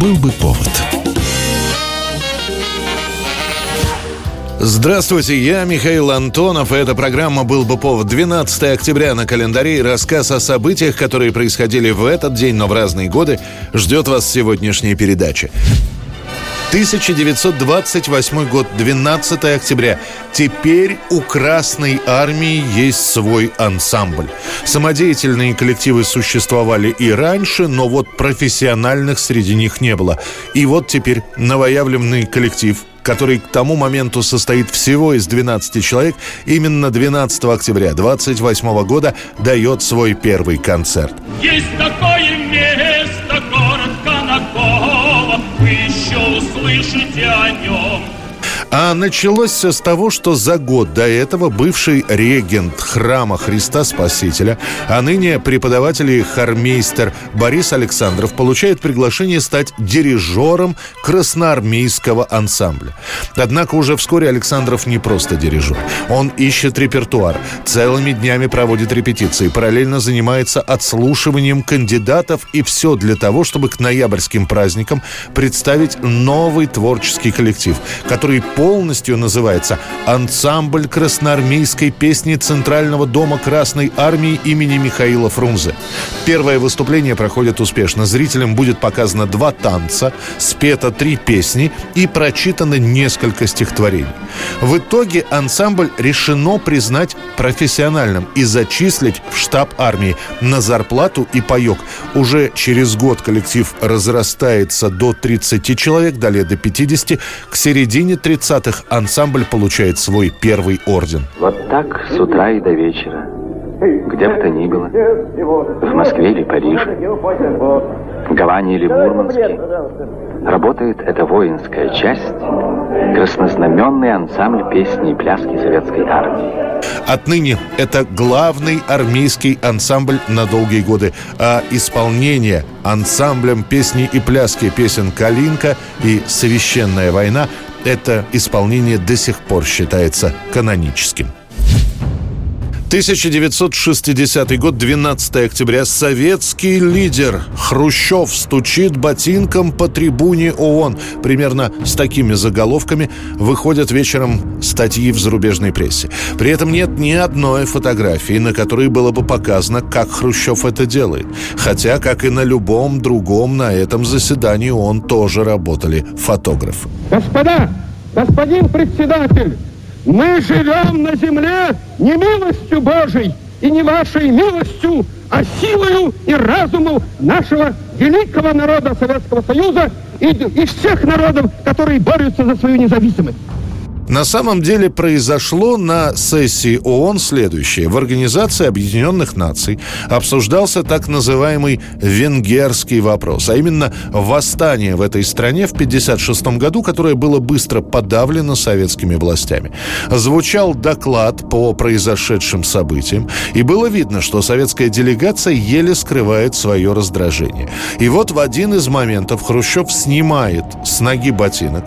Был бы повод. Здравствуйте, я Михаил Антонов, и эта программа «Был бы повод» 12 октября на календаре и рассказ о событиях, которые происходили в этот день, но в разные годы, ждет вас сегодняшняя передача. 1928 год, 12 октября. Теперь у Красной Армии есть свой ансамбль. Самодеятельные коллективы существовали и раньше, но вот профессиональных среди них не было. И вот теперь новоявленный коллектив который к тому моменту состоит всего из 12 человек, именно 12 октября 28 года дает свой первый концерт. Есть такое место, услышите о нем. А началось все с того, что за год до этого бывший регент храма Христа Спасителя, а ныне преподаватель и хормейстер Борис Александров получает приглашение стать дирижером красноармейского ансамбля. Однако уже вскоре Александров не просто дирижер. Он ищет репертуар, целыми днями проводит репетиции, параллельно занимается отслушиванием кандидатов и все для того, чтобы к ноябрьским праздникам представить новый творческий коллектив, который полностью называется «Ансамбль красноармейской песни Центрального дома Красной Армии имени Михаила Фрунзе». Первое выступление проходит успешно. Зрителям будет показано два танца, спето три песни и прочитано несколько стихотворений. В итоге ансамбль решено признать профессиональным и зачислить в штаб армии на зарплату и паек. Уже через год коллектив разрастается до 30 человек, далее до 50. К середине 30 30-х ансамбль получает свой первый орден. Вот так с утра и до вечера. Где бы то ни было. В Москве или Париже. В Гаване или Мурманске. Работает эта воинская часть, краснознаменный ансамбль песни и пляски советской армии. Отныне это главный армейский ансамбль на долгие годы, а исполнение ансамблем песни и пляски песен «Калинка» и «Священная война» это исполнение до сих пор считается каноническим. 1960 год, 12 октября. Советский лидер Хрущев стучит ботинком по трибуне ООН. Примерно с такими заголовками выходят вечером статьи в зарубежной прессе. При этом нет ни одной фотографии, на которой было бы показано, как Хрущев это делает. Хотя, как и на любом другом на этом заседании, он тоже работали фотографы. Господа, господин председатель, мы живем на земле не милостью Божией и не вашей милостью, а силою и разумом нашего великого народа Советского Союза и, и всех народов, которые борются за свою независимость. На самом деле произошло на сессии ООН следующее. В Организации Объединенных Наций обсуждался так называемый венгерский вопрос, а именно восстание в этой стране в 1956 году, которое было быстро подавлено советскими властями. Звучал доклад по произошедшим событиям, и было видно, что советская делегация еле скрывает свое раздражение. И вот в один из моментов Хрущев снимает с ноги ботинок,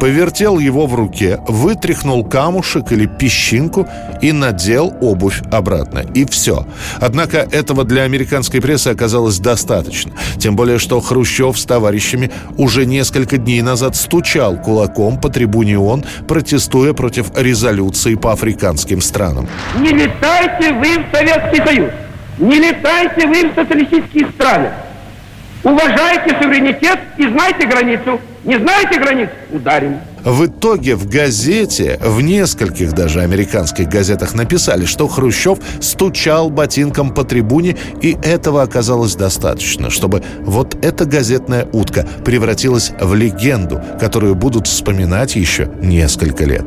повертел его в руке, вытряхнул камушек или песчинку и надел обувь обратно. И все. Однако этого для американской прессы оказалось достаточно. Тем более, что Хрущев с товарищами уже несколько дней назад стучал кулаком по трибуне ООН, протестуя против резолюции по африканским странам. Не летайте вы в Советский Союз! Не летайте вы в социалистические страны! Уважайте суверенитет и знайте границу. Не знаете границ? Ударим. В итоге в газете, в нескольких даже американских газетах написали, что Хрущев стучал ботинком по трибуне, и этого оказалось достаточно, чтобы вот эта газетная утка превратилась в легенду, которую будут вспоминать еще несколько лет.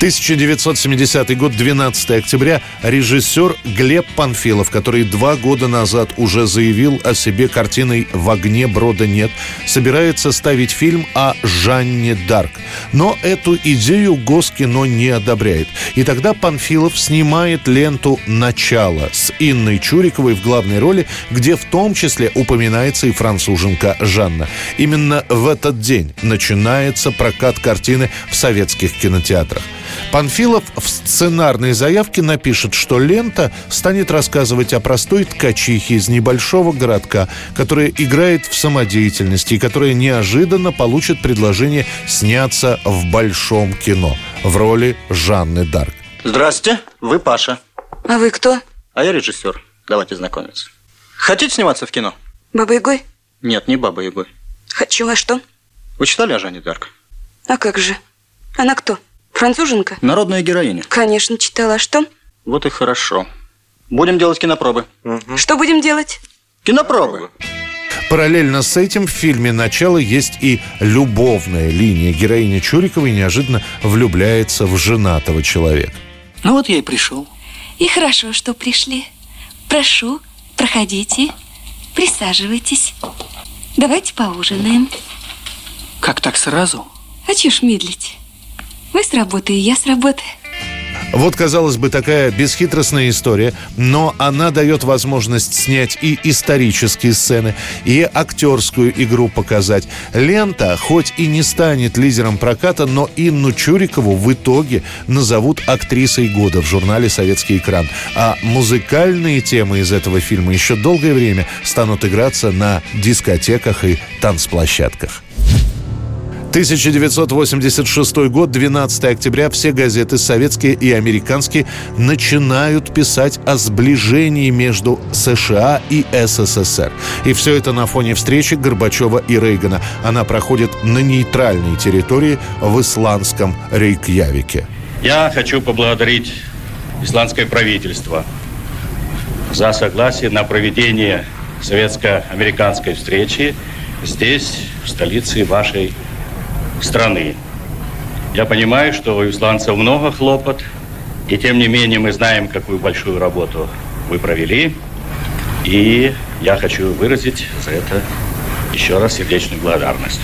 1970 год, 12 октября, режиссер Глеб Панфилов, который два года назад уже заявил о себе картиной «В огне брода нет», собирается ставить фильм о Жанне Дарк. Но эту идею Госкино не одобряет. И тогда Панфилов снимает ленту «Начало» с Инной Чуриковой в главной роли, где в том числе упоминается и француженка Жанна. Именно в этот день начинается прокат картины в советских кинотеатрах. Панфилов в сценарной заявке напишет, что лента станет рассказывать о простой ткачихе из небольшого городка, которая играет в самодеятельности и которая неожиданно получит предложение сняться в большом кино в роли Жанны Дарк. Здравствуйте, вы Паша. А вы кто? А я режиссер. Давайте знакомиться. Хотите сниматься в кино? Баба Ягой? Нет, не Баба Ягой. Хочу, а что? Вы читали о Жанне Дарк? А как же? Она кто? Француженка? Народная героиня. Конечно, читала. А что? Вот и хорошо. Будем делать кинопробы. Что будем делать? Кинопробы. Параллельно с этим в фильме «Начало» есть и любовная линия. Героиня Чуриковой неожиданно влюбляется в женатого человека. Ну вот я и пришел. И хорошо, что пришли. Прошу, проходите, присаживайтесь. Давайте поужинаем. Как так сразу? А ж медлить? Вы с работы, я с работы. Вот, казалось бы, такая бесхитростная история, но она дает возможность снять и исторические сцены, и актерскую игру показать. Лента, хоть и не станет лидером проката, но Инну Чурикову в итоге назовут актрисой года в журнале «Советский экран». А музыкальные темы из этого фильма еще долгое время станут играться на дискотеках и танцплощадках. 1986 год, 12 октября, все газеты, советские и американские, начинают писать о сближении между США и СССР. И все это на фоне встречи Горбачева и Рейгана. Она проходит на нейтральной территории в исландском Рейкьявике. Я хочу поблагодарить исландское правительство за согласие на проведение советско-американской встречи здесь, в столице вашей страны. Я понимаю, что у исландцев много хлопот, и тем не менее мы знаем, какую большую работу вы провели. И я хочу выразить за это еще раз сердечную благодарность.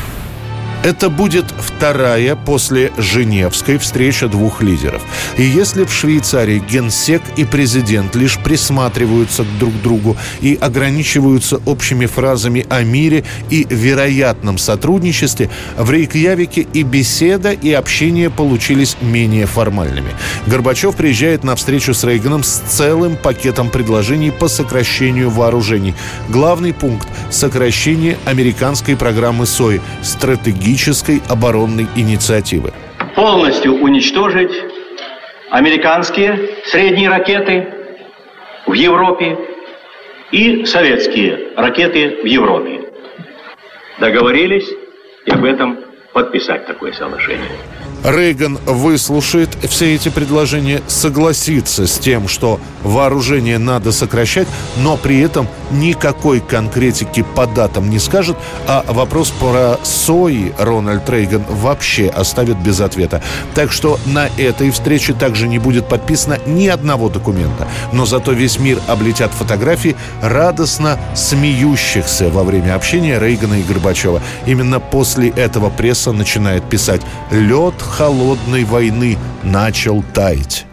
Это будет вторая после Женевской встреча двух лидеров. И если в Швейцарии генсек и президент лишь присматриваются к друг другу и ограничиваются общими фразами о мире и вероятном сотрудничестве, в Рейкьявике и беседа, и общение получились менее формальными. Горбачев приезжает на встречу с Рейганом с целым пакетом предложений по сокращению вооружений. Главный пункт – сокращение американской программы СОИ – стратегически стратегической оборонной инициативы. Полностью уничтожить американские средние ракеты в Европе и советские ракеты в Европе. Договорились и об этом подписать такое соглашение. Рейган выслушает все эти предложения, согласится с тем, что вооружение надо сокращать, но при этом никакой конкретики по датам не скажет, а вопрос про СОИ Рональд Рейган вообще оставит без ответа. Так что на этой встрече также не будет подписано ни одного документа. Но зато весь мир облетят фотографии радостно смеющихся во время общения Рейгана и Горбачева. Именно после этого пресса начинает писать «Лед холодной войны начал таять».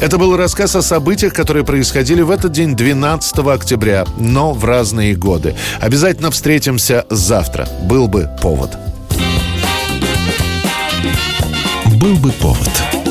Это был рассказ о событиях, которые происходили в этот день, 12 октября, но в разные годы. Обязательно встретимся завтра. Был бы повод. Был бы повод.